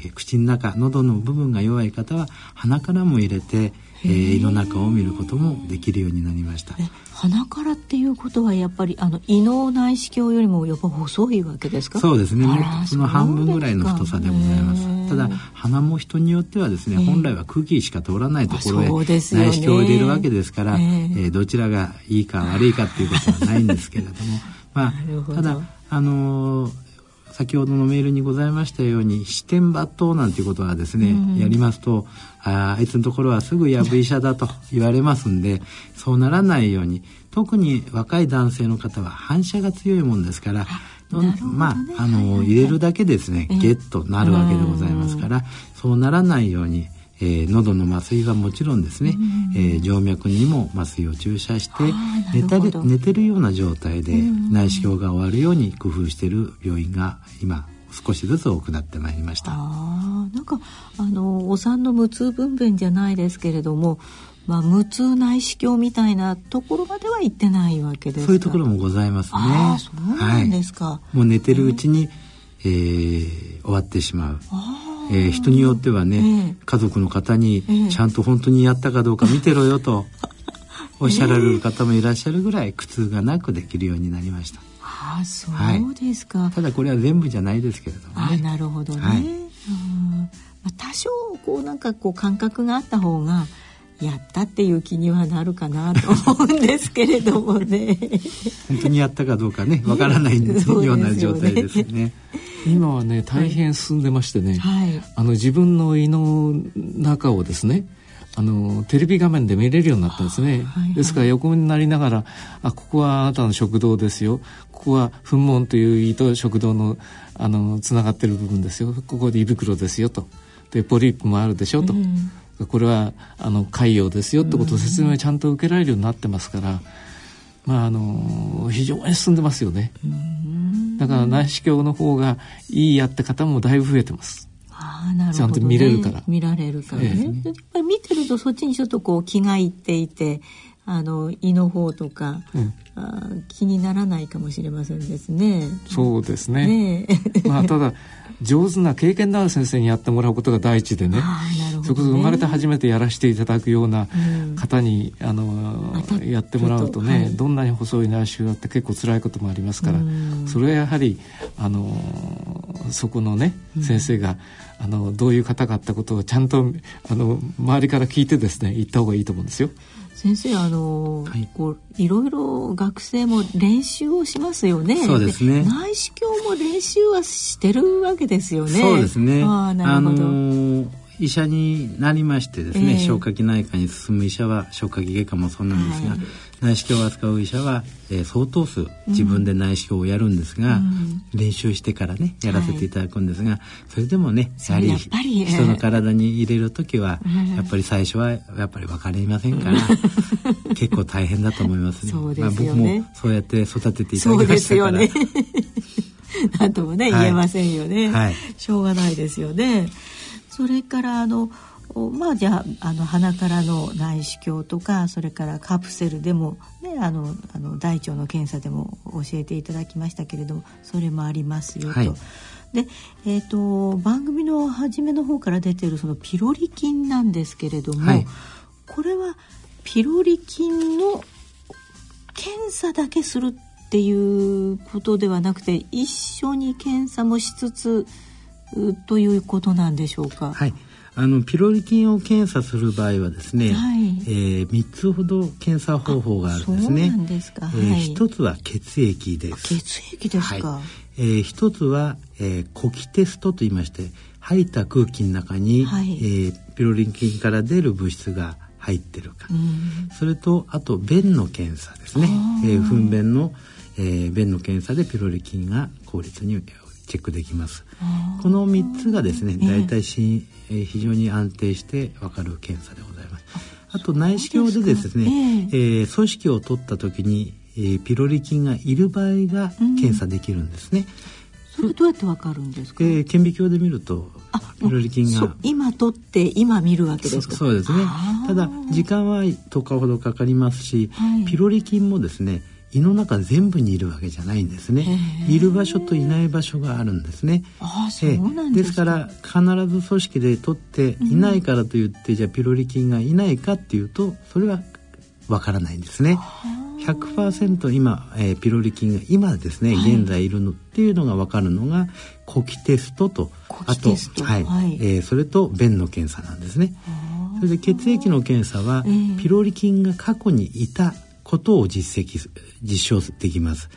Speaker 4: えー、口の中喉の部分が弱い方は鼻からも入れて、えー、胃の中を見ることもできるようになりました。
Speaker 2: 鼻からっていうことはやっぱりあの胃の内視鏡よりもやっぱ細いわけですか？
Speaker 4: そうですね。その半分ぐらいの太さでございますただ鼻も人によってはですね、本来は空気しか通らないところへ内視鏡を入れるわけですから、えー、どちらがいいか悪いかっていうことはないんですけれどもまあただあのー先ほどのメールにございましたように視点抜刀なんていうことはですね、うん、やりますとああいつのところはすぐやぶ医者だと言われますんでそうならないように特に若い男性の方は反射が強いもんですから、ね、まああの、入れるだけですね、ゲッとなるわけでございますから、そうならないようにえー、喉の麻酔はもちろんですね、うん、えー、静脈にも麻酔を注射して寝たり寝てるような状態で内視鏡が終わるように工夫している病院が今少しずつ多くなってまいりました。
Speaker 2: あなんかあのお産の無痛分娩じゃないですけれどもまあ、無痛内視鏡みたいなところまでは行ってないわけです
Speaker 4: そういうところもございますね。
Speaker 2: あそうなんですか、
Speaker 4: はい、もう寝てるうちに、えー、終わってしまう。えー、人によってはね、家族の方にちゃんと本当にやったかどうか見てろよと おっしゃられる方もいらっしゃるぐらい苦痛がなくできるようになりました。
Speaker 2: あそうですか、はい、
Speaker 4: ただこれは全部じゃないですけれどもね。
Speaker 2: あなるほどね。はい、うん多少こうなんかこう感覚があった方がやったっていう気にはなるかなと思うんですけれどもね。
Speaker 4: 本当にやったかどうかねわからないような状態ですね。
Speaker 3: 今はね大変進んでましてね、はい、あの自分の胃の中をですねあのテレビ画面で見れるようになったんですね、はいはい、ですから横になりながらあここはあなたの食道ですよ。ここは噴門という胃と食道のあのつながってる部分ですよ。ここで胃袋ですよと。でポリープもあるでしょと、うん、これはあの潰瘍ですよってことを説明をちゃんと受けられるようになってますから、まああの非常に進んでますよね。だから内視鏡の方がいいやって方もだいぶ増えてます。
Speaker 2: あなるほど、ね、
Speaker 3: ちゃんと見れるから。
Speaker 2: 見られるからね。ええ、やっぱり見てるとそっちにちょっとこう気がいっていて、あの胃の方とか、うん、あ気にならないかもしれませんですね。
Speaker 3: そうですね。ね まあただ上手な経験のある先生にやってもらうことが第一でね。そこそ生まれて初めてやらせていただくような方に、うん、あのやってもらうとね、はい、どんなに細い内視鏡だって結構辛いこともありますから、うん、それはやはりあのそこのね先生が、あのどういう方かってことをちゃんとあの周りから聞いてですね言った方がいいと思うんですよ。
Speaker 2: 先生あの、はい、こういろいろ学生も練習をしますよね。
Speaker 4: そうですね。
Speaker 2: 内視鏡も練習はしてるわけですよね。
Speaker 4: そうですね。あなるほど。あのー医者になりましてですね、えー、消化器内科に進む医者は消化器外科もそうなんですが、はい、内視鏡を扱う医者は、えー、相当数自分で内視鏡をやるんですが、うん、練習してからねやらせていただくんですが、はい、それでもねやはり人の体に入れる時は、やっぱり最初はやっぱり分かりませんから、結構大変だと思いますね。
Speaker 2: すね。まあ、
Speaker 4: 僕もそうやって育てていただきましたから。
Speaker 2: なんともね、言えませんよね、はい、しょうがないですよね。それからあのまあじゃああの鼻からの内視鏡とかそれからカプセルでも、ね、あのあの大腸の検査でも教えていただきましたけれどもそれもありますよと。はい、で、えーと、番組の初めの方から出てるそのピロリ菌なんですけれども、はい、これはピロリ菌の検査だけするっていうことではなくて一緒に検査もしつつということなんでしょうか？
Speaker 4: はい。あのピロリ菌を検査する場合はですね、はい、えー、3つほど検査方法があるんですね。
Speaker 2: そ。
Speaker 4: えー、一つは血液です。
Speaker 2: 血液ですか。はい、
Speaker 4: えー、一つは、えー、呼気テストと言いまして、吐いた空気の中に、はい、えー、ピロリ菌から出る物質が入ってるか、それとあと便の検査ですね、えー、糞便の、えー、便の検査でピロリ菌が効率にチェックできます。この3つがですね、大体し、えー、非常に安定して分かる検査でございます。あと内視鏡でですね、えー、えー、組織を取った時に、えー、ピロリ菌がいる場合が検査できるんですね。
Speaker 2: それどうやってわかるんですか？
Speaker 4: えー、顕微鏡で見るとピロリ菌が
Speaker 2: 今取って今見るわけですか？
Speaker 4: そうですね。ただ時間は10日ほどかかりますし、はい、ピロリ菌もですね。胃の中全部にいるわけじゃないんですね。いる場所といない場所があるんですね。
Speaker 2: あそうなん
Speaker 4: ですか。ら必ず組織で取っていないからといって、うん、じゃあピロリ菌がいないかっていうとそれはわからないんですね。100%今、えー、ピロリ菌が今ですね、はい、現在いるのっていうのが分かるのが呼気テストと
Speaker 2: あと、
Speaker 4: はい。はい、えー、それと便の検査なんですね。それで血液の検査は、えー、ピロリ菌が過去にいたことを実績実証できます。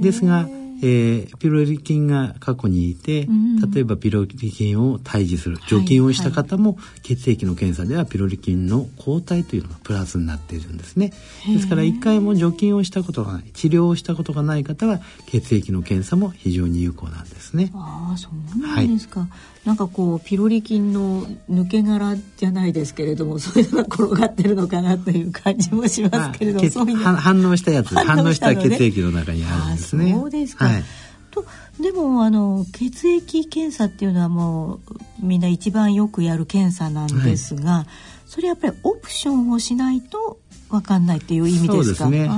Speaker 4: ですがえー、ピロリ菌が過去にいて、うん、例えばピロリ菌を退治する除菌をした方も、血液の検査ではピロリ菌の抗体というのがプラスになっているんですね。ですから一回も除菌をしたことがない治療をしたことがない方は血液の検査も非常に有効なんですね。
Speaker 2: ああそうなんですか、はいなんかこうピロリ菌の抜け殻じゃないですけれども そういうのが転がってるのかなという感じもしますけれどもそういう
Speaker 4: 反応したやつ反応した血液の中にあるんですね。
Speaker 2: そうですか、はい、とでもあの血液検査ってい。うのはもうみんな一番よくやる検査なんですが、はい、それやっぱりオプションをしない。と分かんないっていう意味ですか？そうですね。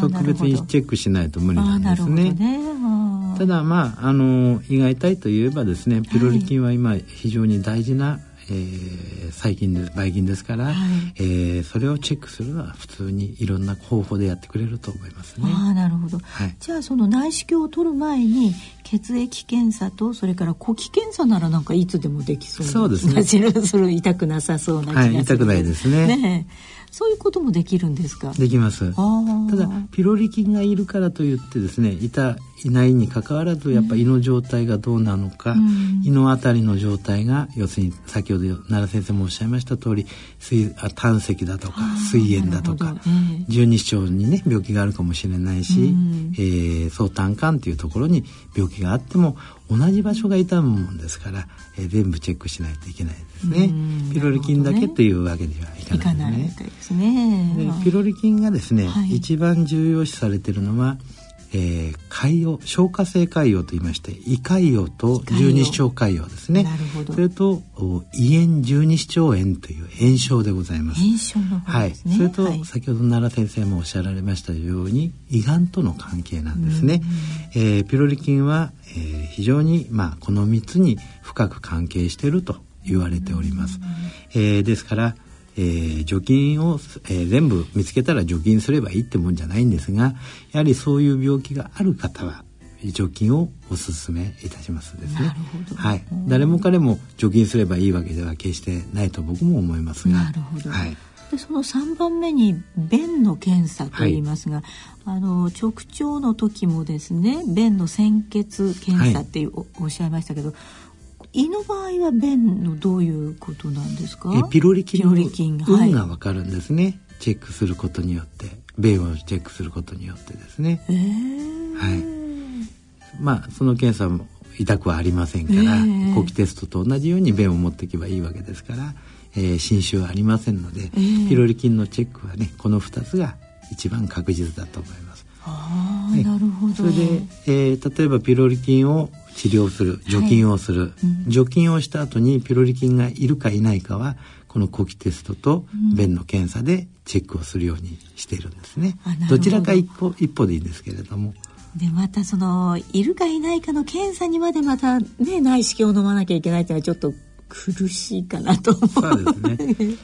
Speaker 4: 特別にチェックしないと無理なんですね。ね。ただまああの胃が痛いといえばですねピロリ菌は今非常に大事な、はい、えー、細菌でばい菌ですから、はい、えー、それをチェックするのは普通にいろんな方法でやってくれると思いますね。
Speaker 2: あなるほど、はい、じゃあその内視鏡を取る前に血液検査とそれから呼気検査ならなんかいつでもできそう
Speaker 4: そうですね。
Speaker 2: そ れ痛くなさそうな気がする、
Speaker 4: はい、痛くないですね。ね
Speaker 2: そういうこともできるんですか？
Speaker 4: できます。ただピロリ菌がいるからといってですねいたいないにかかわらずやっぱ胃の状態がどうなのか、うん、胃のあたりの状態が要するに先ほど奈良先生もおっしゃいました通り水あ胆石だとか膵炎だとか、えー、十二指腸にね病気があるかもしれないし、うん、えー、総胆管っていうところに病気があっても同じ場所が痛むもんですから、えー、全部チェックしないといけないですね。ピロリ菌だけというわけではいかないですね。で、ね、ピロリ菌がですね、はい、一番重要視されているのはえー、海洋消化性海洋と言いまして胃潰瘍と十二指腸潰瘍ですね。それと胃炎十二指腸炎という炎症でございます。
Speaker 2: 炎症のね、
Speaker 4: はい、それと、はい、先ほど奈良先生もおっしゃられましたように胃がんとの関係なんですね、えー、ピロリ菌は、えー、非常にまあこの3つに深く関係していると言われております、えー、ですからえー、除菌を、えー、全部見つけたら除菌すればいいってもんじゃないんですがやはりそういう病気がある方は除菌をお勧めいたしますですね。はい。誰も彼も除菌すればいいわけでは決してないと僕も思いますが。
Speaker 2: なるほど。はい。でその3番目に便の検査と言いますが、はい、あの直腸の時もですね便の鮮血検査っていう、はい、おっしゃいましたけど胃の場合は便のどういうことなんですか？
Speaker 4: ピロリ菌の有が分かるんですね、はい、チェックすることによって。便をチェックすることによってですね、
Speaker 2: えー、
Speaker 4: はい。まあその検査も痛くはありませんから、えー、呼気テストと同じように便を持っていけばいいわけですから、えー、侵襲はありませんので、えー、ピロリ菌のチェックはねこの2つが一番確実だと思います。
Speaker 2: あなるほど。
Speaker 4: それで、えー、例えばピロリ菌を治療する除菌をする、はいうん、除菌をした後にピロリ菌がいるかいないかはこの呼気テストと便の検査でチェックをするようにしているんですね。うん、ど。ちらか一歩一歩でいいんですけれども。
Speaker 2: でまたそのいるかいないかの検査にまでまたね内視鏡を飲まなきゃいけないというのはちょっと苦しいかなと思う。
Speaker 4: そうですね。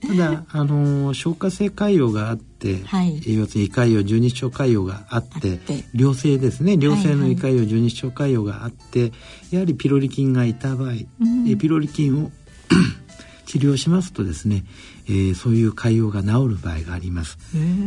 Speaker 4: ただあの消化性潰瘍があって、はい、要するに胃潰瘍十二指腸潰瘍があって良性ですね。良性の胃潰瘍十二指腸潰瘍があって、やはりピロリ菌がいた場合、うん、ピロリ菌を 治療しますとですね、えー、そういう潰瘍が治る場合があります。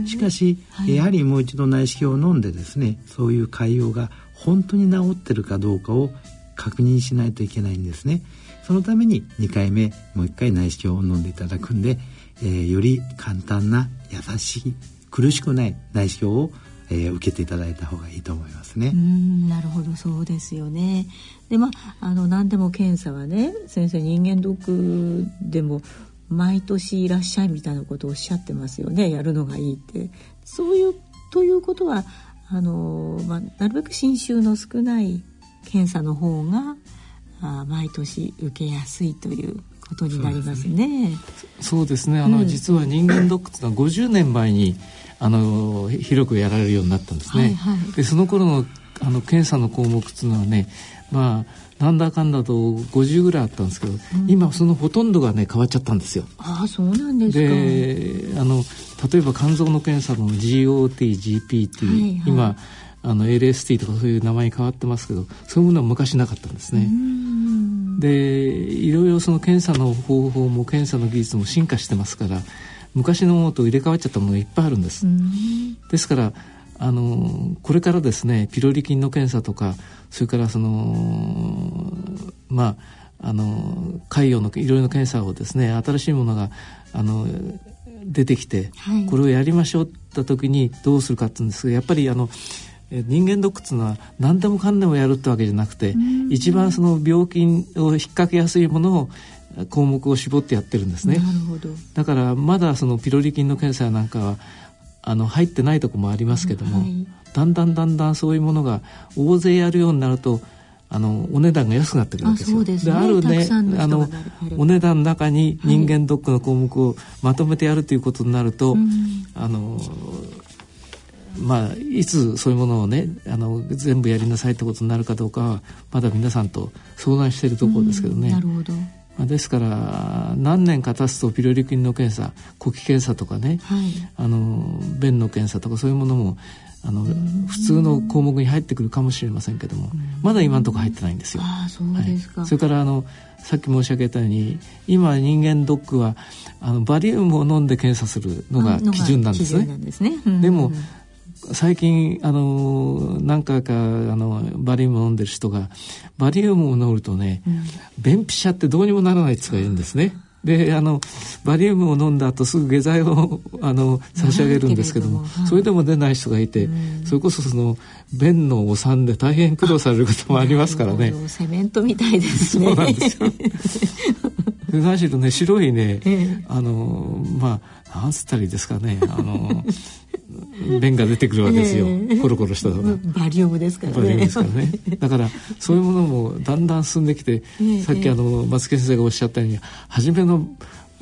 Speaker 4: しかし、はい、やはりもう一度内視鏡を飲んでですねそういう潰瘍が本当に治ってるかどうかを確認しないといけないんですね。そのために2回目もう1回内視鏡を飲んでいただくんで、えー、より簡単な優しい苦しくない内視鏡を、えー、受けていただいた方がいいと思いますね。
Speaker 2: うんなるほどそうですよね。でまああの何でも検査はね先生人間ドックでも毎年いらっしゃいみたいなことをおっしゃってますよねやるのがいいって。そういうということはあの、まあ、なるべく侵襲の少ない検査の方があ毎年受けやすいということになりますね。
Speaker 3: そうですね。あの、うん、実は人間ドックってのは50年前にあの広くやられるようになったんですね。はいはい、でその頃のあの検査の項目っていうのはねまあなんだかんだと50ぐらいあったんですけど、うん、今そのほとんどがね変わっちゃったんですよ。
Speaker 2: ああそうなんですか。
Speaker 3: であの例えば肝臓の検査の GOT、GP っていう、はいはい、今あの LST とかそういう名前に変わってますけどそういうものは昔なかったんですね。でいろいろその検査の方法も検査の技術も進化してますから昔のものと入れ替わっちゃったものがいっぱいあるんです。ですからあのこれからですねピロリ菌の検査とかそれからそのまああの海洋のいろいろな検査をですね新しいものがあの出てきて、はい、これをやりましょうって時にどうするかっていうんですがやっぱりあの人間ドックっていうのは何でもかんでもやるってわけじゃなくて一番その病気を引っ掛けやすいものを項目を絞ってやってるんですね。だからまだそのピロリ菌の検査なんかはあの入ってないとこもありますけども、はい、だんだんだんだんそういうものが大勢やるようになるとあのお値段が安くなってくるわけですよ。で、ね、あるねあのお値段の中に人間ドックの項目をまとめてやるということになると、はい、あのまあ、いつそういうものをねあの全部やりなさいってことになるかどうかはまだ皆さんと相談しているところですけどね。
Speaker 2: なるほど。
Speaker 3: まあ、ですから何年か経つとピロリ菌の検査呼気検査とかね、はい、あの便の検査とかそういうものもあの普通の項目に入ってくるかもしれませんけどもまだ今のところ入ってないんですよ。
Speaker 2: あそうですか、
Speaker 3: はい、それからあのさっき申し上げたように今人間ドックはあのバリウムを飲んで検査するのが基準なんですね。
Speaker 2: でね。
Speaker 3: でも最近あの何回かあのバリウムを飲んでる人がバリウムを飲むとね、うん、便秘者ってどうにもならないって言うんですね。であのバリウムを飲んだ後すぐ下剤をあの差し上げるんですけども、はい、それでも出ない人がいて、うん、それこそその便のお産で大変苦労されることもありますからね。
Speaker 2: セメントみたいですね。
Speaker 3: そうなんですよ。で何しろね白いね、ええ、あのまあなんつったらいいですかねあの便が出てくるわけですよ、えー、コロコロしたのが。
Speaker 2: バリウムですからね。バリウムですからね。
Speaker 3: だからそういうものもだんだん進んできて、えー、さっきあの松木先生がおっしゃったように初めの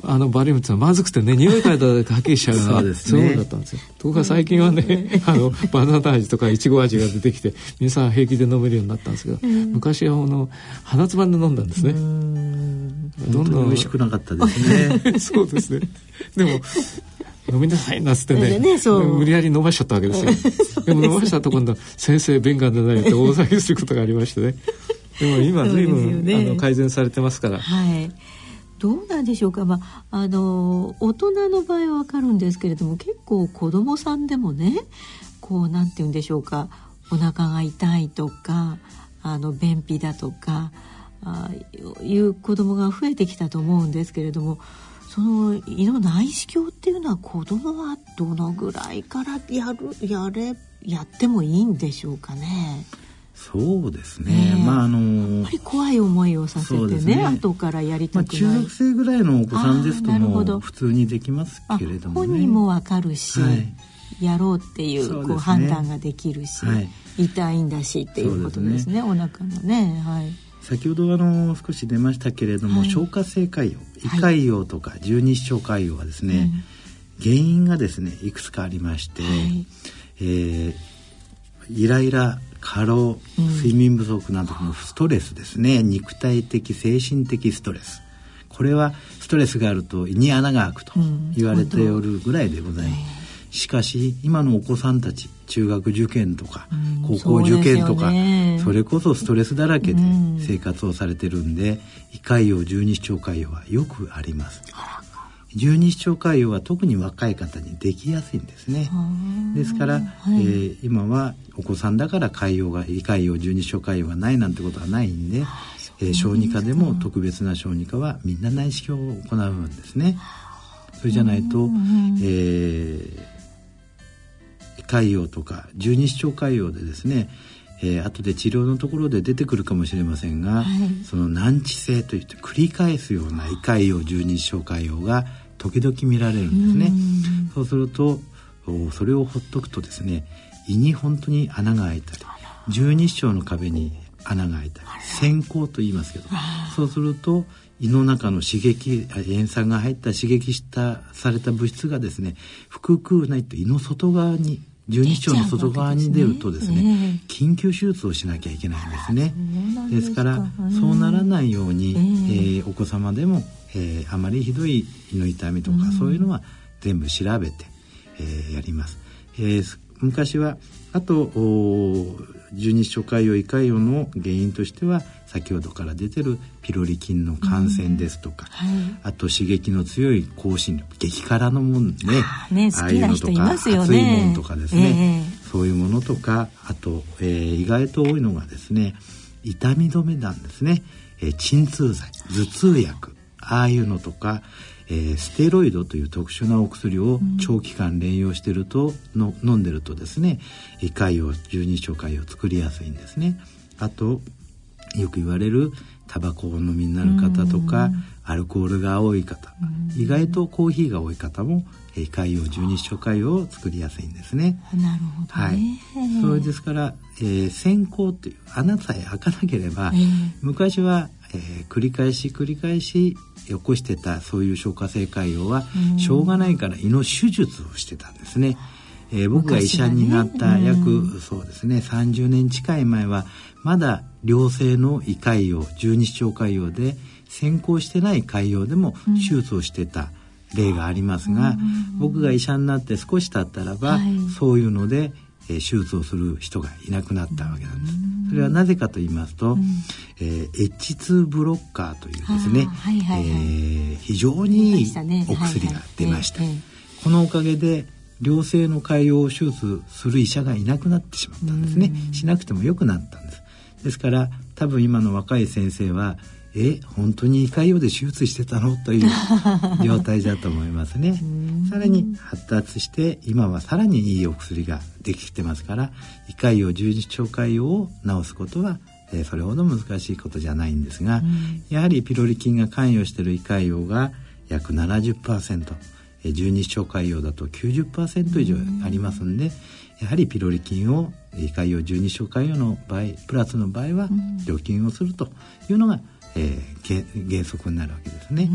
Speaker 3: あのバリウムってのはまずくてね匂いからだけはっきりしちゃうのはそういうものだったんですよ。ところが最近はねあのバナナ味とかいちご味が出てきて皆さん平気で飲めるようになったんですけど、昔はあの鼻つまんで飲んだんですね。
Speaker 4: どんどん美味しくなかったです
Speaker 3: ね。そうですね。でも飲みなさいなっつってね。ね無理やり飲ましちゃったわけですよ。でも飲ましたと今度先生便が出ないって大騒ぎすることがありましてね。でも今随分、ね、あの改善されてますから。
Speaker 2: はい。どうなんでしょうか、まあ、あの大人の場合は分かるんですけれども結構子供さんでもねこうなんて言うんでしょうか。お腹が痛いとかあの便秘だとかあいう子供が増えてきたと思うんですけれどもその胃の内視鏡っていうのは子供はどのぐらいからやるやれやってもいいんでしょうかね？
Speaker 4: そうですね。ねまああの
Speaker 2: やっぱり怖い思いをさせてね、ね後からやりたくない。
Speaker 4: まあ、中学生ぐらいのお子さんですとも普通にできますけれども、
Speaker 2: ね、本人もわかるし、はい、やろうっていう、こう判断ができるし、はい、痛いんだしっていうことですね。お腹のね、はい。
Speaker 4: 先ほどあの少し出ましたけれども、はい、消化性潰瘍胃潰瘍とか十二指腸潰瘍はですね、はい、原因がですねいくつかありまして、はい、えー、イライラ過労睡眠不足などのストレスですね、うん、肉体的精神的ストレス。これはストレスがあると胃に穴が開くと言われておるぐらいでございます。しかし今のお子さんたち中学受験とか、高校受験とか、そそれこそストレスだらけで生活をされてるんで、胃潰瘍十二指腸潰瘍はよくあります。十二指腸潰瘍は特に若い方にできやすいんですね。ですから、はい、えー、今はお子さんだから潰瘍が胃潰瘍十二指腸潰瘍がないなんてことはないんで、えー、小児科でも特別な小児科はみんな内視鏡を行うんですね。それじゃないと、えー潰瘍とか十二指腸潰瘍でですねえー、後で治療のところで出てくるかもしれませんが、はい、その難治性といって繰り返すような胃潰瘍十二指腸潰瘍が時々見られるんですね。そうするとそれをほっとくとですね胃に本当に穴が開いたり十二指腸の壁に穴が開いたり閃光と言いますけどそうすると胃の中の刺激塩酸が入った刺激したされた物質がですね腹腔内と胃の外側に十二指腸の外側に出るとですね、ね、緊急手術をしなきゃいけないんですね。ですか。らそうならないように、えー、えー、お子様でも、えー、あまりひどい胃の痛みとか、そういうのは全部調べて、えー、やります。えー、昔はあと十二指腸潰瘍胃潰瘍の原因としては先ほどから出てるピロリ菌の感染ですとか、うんはい、あと刺激の強い香辛料激辛のもんね。
Speaker 2: ねああいうのとか、熱
Speaker 4: いものとかですね、えー、そういうものとかあと、えー、意外と多いのがですね痛み止めなんですね、えー、鎮痛剤頭痛薬。ああいうのとか、えー、ステロイドという特殊なお薬を長期間連用してると、うん、の飲んでるとですね胃潰瘍十二指腸潰瘍を作りやすいんですね。あとよく言われるタバコをお飲みになる方とか、アルコールが多い方、意外とコーヒーが多い方も胃潰瘍十二指腸潰瘍を作りやすいんですね。
Speaker 2: なるほど、ね、はい。
Speaker 4: それですから、えー、先行っていう穴さえ開かなければ、えー、昔は、えー、繰り返し繰り返し起こしてたそういう消化性潰瘍は、しょうがないから胃の手術をしてたんですね。えー、僕が医者になった約、そうですね30年近い前はまだ良性の胃潰瘍十二指腸潰瘍で先行してない潰瘍でも手術をしてた例がありますが、うん、僕が医者になって少し経ったらば、はい、そういうので、えー、手術をする人がいなくなったわけなんです。それはなぜかと言いますと、うん、えー、H2 ブロッカーというですね、はいはいはい、えー、非常にいいお薬が出ました。このおかげで良性の潰瘍を手術する医者がいなくなってしまったんですね。しなくてもよくなったんです。ですから多分今の若い先生はえ本当に胃潰瘍で手術してたの？という 状態だと思いますね。さらに発達して今はさらにいいお薬ができてますから胃潰瘍十字腸潰瘍を治すことは、えー、それほど難しいことじゃないんですが、やはりピロリ菌が関与している胃潰瘍が約70%。十二指腸潰瘍だと90%以上ありますんで、やはりピロリ菌を胃潰瘍十二指腸潰瘍の場合プラスの場合は除菌をするというのが、えー、原則になるわけですね、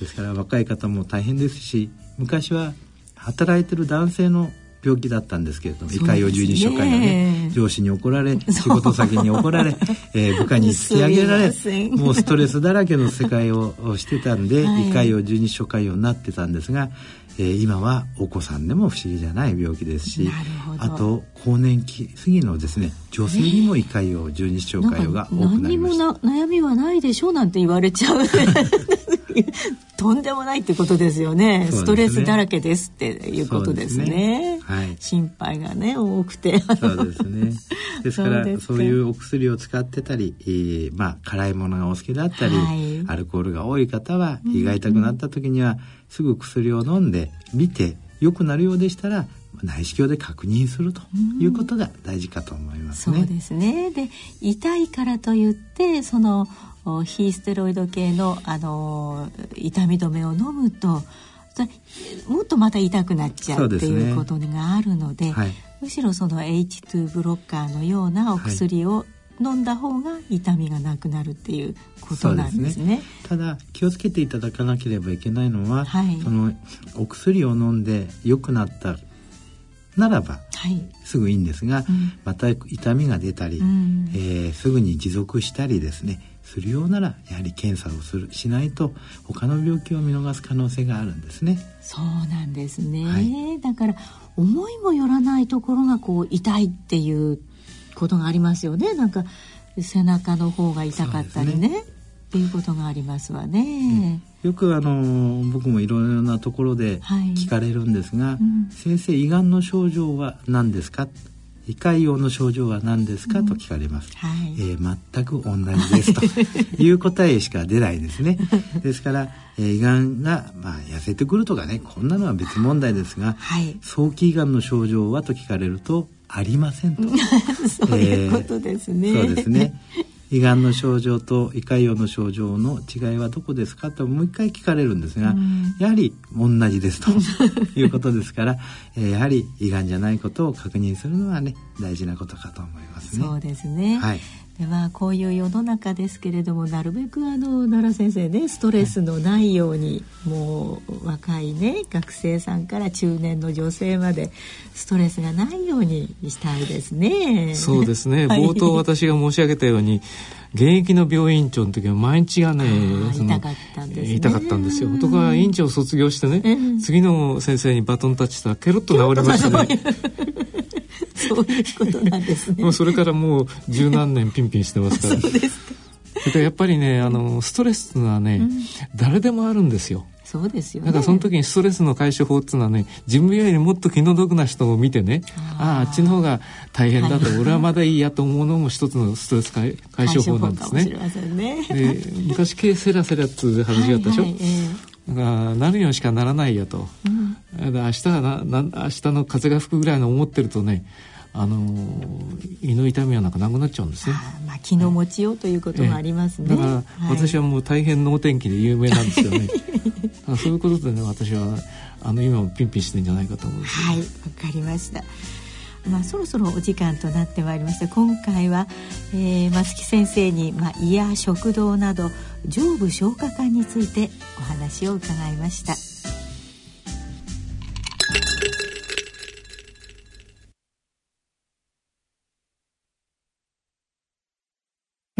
Speaker 4: ですから若い方も大変ですし昔は働いてる男性の病気だったんですけれども、胃潰瘍十二指腸潰瘍ね上司に怒られ 仕事先に怒られ、えー、部下に突き上げられもうストレスだらけの世界をしてたんで、はい、胃潰瘍十二指腸潰瘍になってたんですが、えー、今はお子さんでも不思議じゃない病気ですしあと更年期過ぎのですね女性にも胃潰瘍十二指腸潰瘍が多くなりました。
Speaker 2: 何にも悩みはないでしょうなんて言われちゃう とんでもないってことですよね、ね、ストレスだらけですっていうことですね、ね、はい、心配がね多くて。
Speaker 4: そうですね。ですからそういうお薬を使ってたり、えー、まあ辛いものがお好きだったり、はい、アルコールが多い方は胃が痛くなった時には、すぐ薬を飲んで見て良くなるようでしたら内視鏡で確認するということが大事かと思いますね。
Speaker 2: そうですね。で痛いからといってその非ステロイド系の、あの痛み止めを飲むともっとまた痛くなっちゃうっていうことがあるので、ねはい、むしろその H2 ブロッカーのようなお薬を飲んだ方が痛みがなくなるっていうことなんですね。
Speaker 4: すね。ただ気をつけていただかなければいけないのは、はい、そのお薬を飲んで良くなったならば、はい、すぐいいんですが、うん、また痛みが出たり、うん、えー、すぐに持続したりですねするようならやはり検査をするしないと他の病気を見逃す可能性があるんですね。
Speaker 2: そうなんですね、はい、だから思いもよらないところがこう痛いっていうことがありますよね。なんか背中の方が痛かったりね、ね、っていうことがありますわね。
Speaker 4: よくあの僕もいろいろなところで聞かれるんですが、はいうん、先生胃がんの症状は何ですか？胃潰瘍の症状は何ですか、うん、と聞かれます、はい、えー、全く同じですと。いう答えしか出ないですね。ですから、えー、胃がんが、まあ、痩せてくるとかねこんなのは別問題ですが、はい、早期胃がんの症状はと聞かれるとありませんと。
Speaker 2: そういうことですね、え
Speaker 4: ー、そうですね。胃がんの症状と胃潰瘍の症状の違いはどこですかともう一回聞かれるんですが、うん、やはり同じですということですから、えー、やはり胃がんじゃないことを確認するのはね大事なことかと思いますね。
Speaker 2: そうですね、はいではこういう世の中ですけれどもなるべくあの奈良先生ねストレスのないように、はい、もう若いね学生さんから中年の女性までストレスがないようにしたいですね。
Speaker 3: そうですね、冒頭私が申し上げたように現役の病院長の時は毎日がね
Speaker 2: 痛かったんです、ね、
Speaker 3: 痛かったんですよ。とか院長卒業してね、次の先生にバトンタッチしたらケロッと治りましたね。
Speaker 2: そういうことなんですね。
Speaker 3: もうそれからもう十何年ピンピンしてますから。
Speaker 2: そうですか。
Speaker 3: やっぱりねあのストレスはね、うん、誰でもあるんですよ。
Speaker 2: そうですよ、ね、
Speaker 3: だからその時にストレスの解消法っていうのはね自分よりもっと気の毒な人を見てねあああっちの方が大変だと、俺はまだいいやと思うのも一つのストレス解解消法なんですね。
Speaker 2: ね
Speaker 3: で昔経セラセラっていう話があったでしょ？はいはいえー、だからなるようにしかならないやと、うん、明日はなな明日の風が吹くぐらいの思ってるとねあの胃の痛みはなんかなくなっちゃうんですね。
Speaker 2: あまあ気の持ちようということもありますね。
Speaker 3: だから私はもう大変能天気で有名なんですよね。そういうことでね私はあの今もピンピンしてんじゃないかと思うんです、
Speaker 2: ね、はいわかりました。まあ、そろそろお時間となってまいりました今回は、えー、松木先生に、まあ、胃や食道など上部消化管についてお話を伺いました。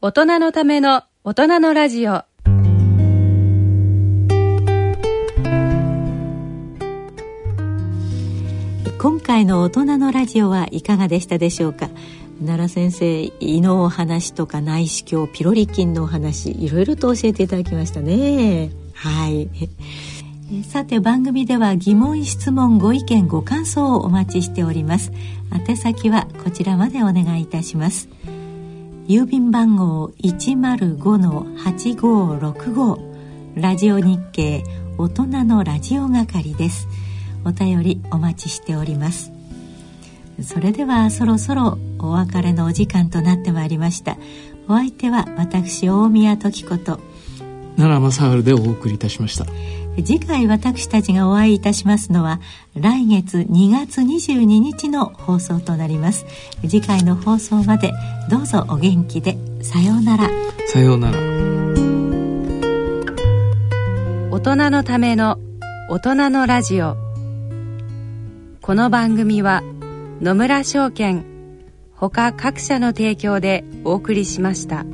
Speaker 1: 大人のための大人のラジオ。
Speaker 2: 今回の大人のラジオはいかがでしたでしょうか？奈良先生胃のお話とか内視鏡ピロリ菌のお話いろいろと教えていただきましたね。はい。さて番組では疑問質問ご意見ご感想をお待ちしております。宛先はこちらまでお願いいたします。郵便番号105-8565ラジオ日経大人のラジオ係です。お便りお待ちしております。それではそろそろお別れのお時間となってまいりました。お相手は私大宮時子と。
Speaker 3: 奈良正治でお送りいたしました。
Speaker 2: 次回私たちがお会いいたしますのは来月2月22日の放送となります。次回の放送までどうぞお元気でさようなら。
Speaker 3: さようなら。
Speaker 1: 大人のための大人のラジオ。この番組は野村証券ほか各社の提供でお送りしました。